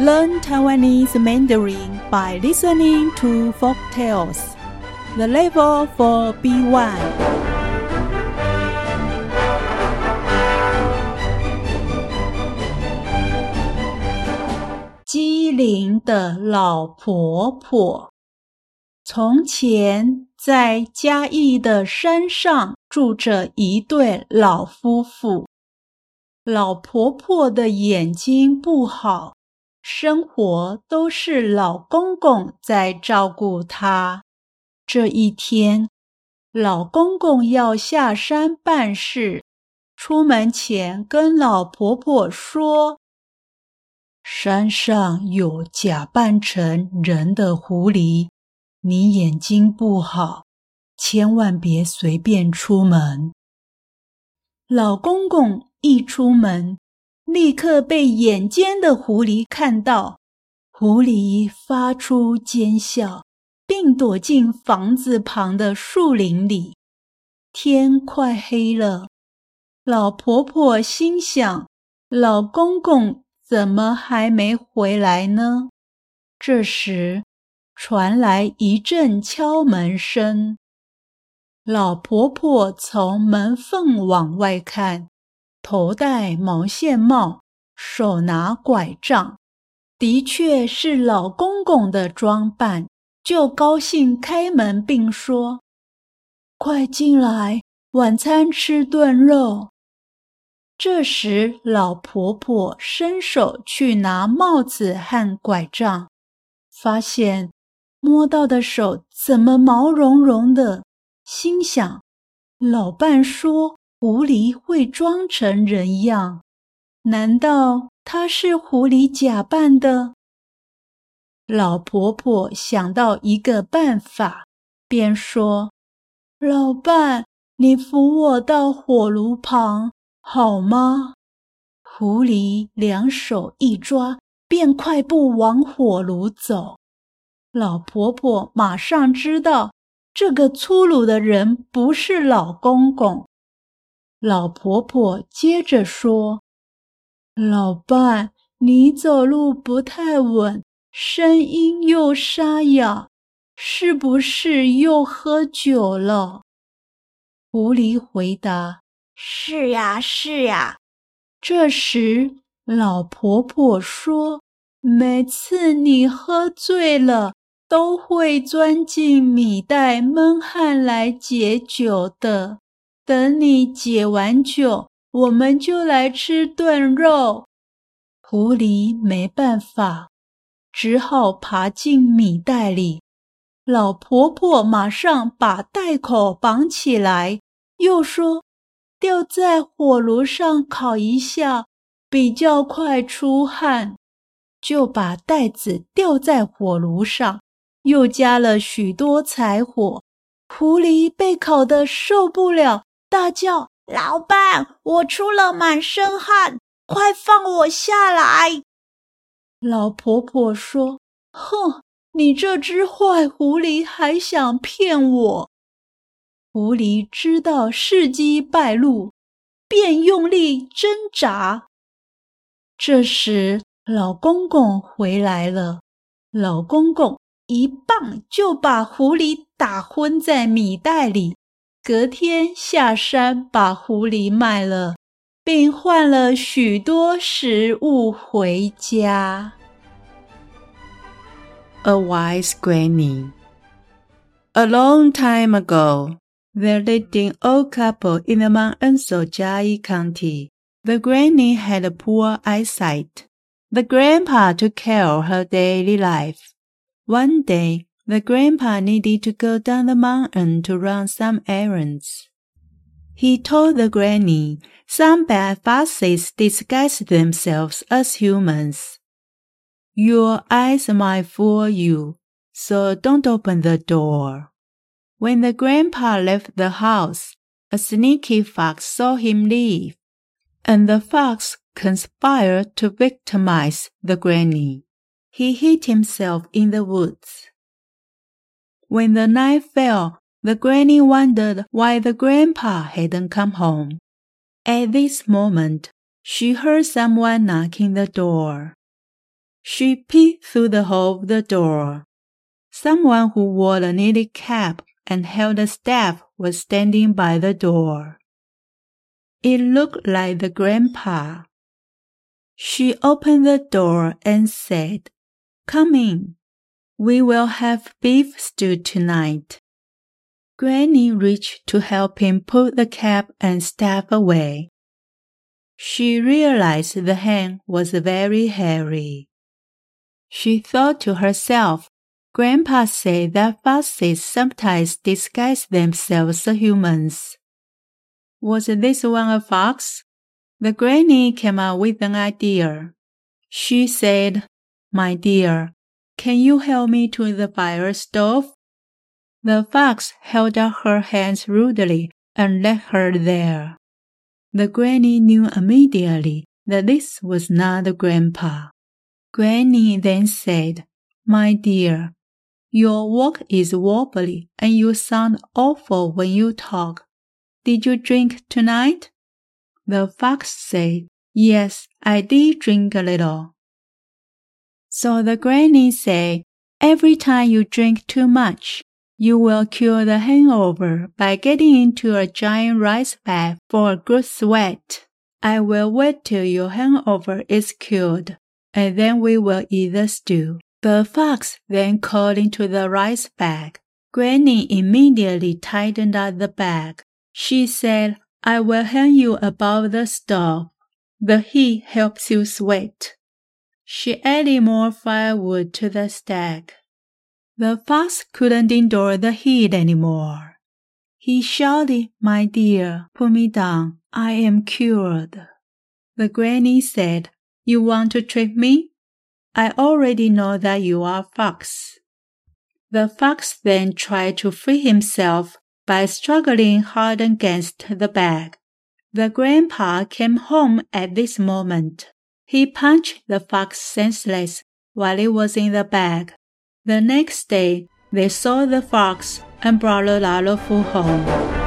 Learn Taiwanese Mandarin by listening to folk tales. The level for B1. 机灵的老婆婆。从前，在嘉义的山上住着一对老夫妇。老婆婆的眼睛不好。生活都是老公公在照顾她。这一天，老公公要下山办事，出门前跟老婆婆说：“山上有假扮成人的狐狸，你眼睛不好，千万别随便出门。”老公公一出门。立刻被眼尖的狐狸看到，狐狸发出尖笑，并躲进房子旁的树林里。天快黑了，老婆婆心想：老公公怎么还没回来呢？这时，传来一阵敲门声。老婆婆从门缝往外看。头戴毛线帽，手拿拐杖，的确是老公公的装扮，就高兴开门，并说：“快进来，晚餐吃炖肉。”这时，老婆婆伸手去拿帽子和拐杖，发现摸到的手怎么毛茸茸的，心想：“老伴说。”狐狸会装成人样，难道他是狐狸假扮的？老婆婆想到一个办法，便说：“老伴，你扶我到火炉旁好吗？”狐狸两手一抓，便快步往火炉走。老婆婆马上知道，这个粗鲁的人不是老公公。老婆婆接着说：“老伴，你走路不太稳，声音又沙哑，是不是又喝酒了？”狐狸回答：“是呀，是呀。”这时，老婆婆说：“每次你喝醉了，都会钻进米袋闷汗来解酒的。”等你解完酒，我们就来吃炖肉。狐狸没办法，只好爬进米袋里。老婆婆马上把袋口绑起来，又说：“吊在火炉上烤一下，比较快出汗。”就把袋子吊在火炉上，又加了许多柴火。狐狸被烤得受不了。大叫：“老板，我出了满身汗，快放我下来！”老婆婆说：“哼，你这只坏狐狸还想骗我！”狐狸知道事机败露，便用力挣扎。这时，老公公回来了，老公公一棒就把狐狸打昏在米袋里。隔天下山把狐狸卖了，并换了许多食物回家。A wise granny. A long time ago, there lived an old couple in the mountains of Jiayi County. The granny had poor eyesight. The grandpa took care of her daily life. One day, the grandpa needed to go down the mountain to run some errands. He told the granny some bad foxes disguise themselves as humans. Your eyes might fool you, so don't open the door. When the grandpa left the house, a sneaky fox saw him leave, and the fox conspired to victimize the granny. He hid himself in the woods. When the night fell, the granny wondered why the grandpa hadn't come home. At this moment, she heard someone knocking the door. She peeped through the hole of the door. Someone who wore a knitted cap and held a staff was standing by the door. It looked like the grandpa. She opened the door and said, Come in. We will have beef stew tonight. Granny reached to help him put the cap and staff away. She realized the hand was very hairy. She thought to herself, Grandpa said that foxes sometimes disguise themselves as humans. Was this one a fox? The granny came up with an idea. She said, My dear, can you help me to the fire stove? The fox held out her hands rudely and led her there. The granny knew immediately that this was not the grandpa. Granny then said, My dear, your walk is wobbly and you sound awful when you talk. Did you drink tonight? The fox said, Yes, I did drink a little. So the granny said, Every time you drink too much, you will cure the hangover by getting into a giant rice bag for a good sweat. I will wait till your hangover is cured, and then we will eat the stew. The fox then called into the rice bag. Granny immediately tightened up the bag. She said, I will hang you above the stove. The heat helps you sweat. She added more firewood to the stack. The fox couldn't endure the heat any more. He shouted, My dear, put me down. I am cured. The granny said, You want to trick me? I already know that you are a fox. The fox then tried to free himself by struggling hard against the bag. The grandpa came home at this moment. He punched the fox senseless while it was in the bag. The next day, they saw the fox and brought Lalafu home.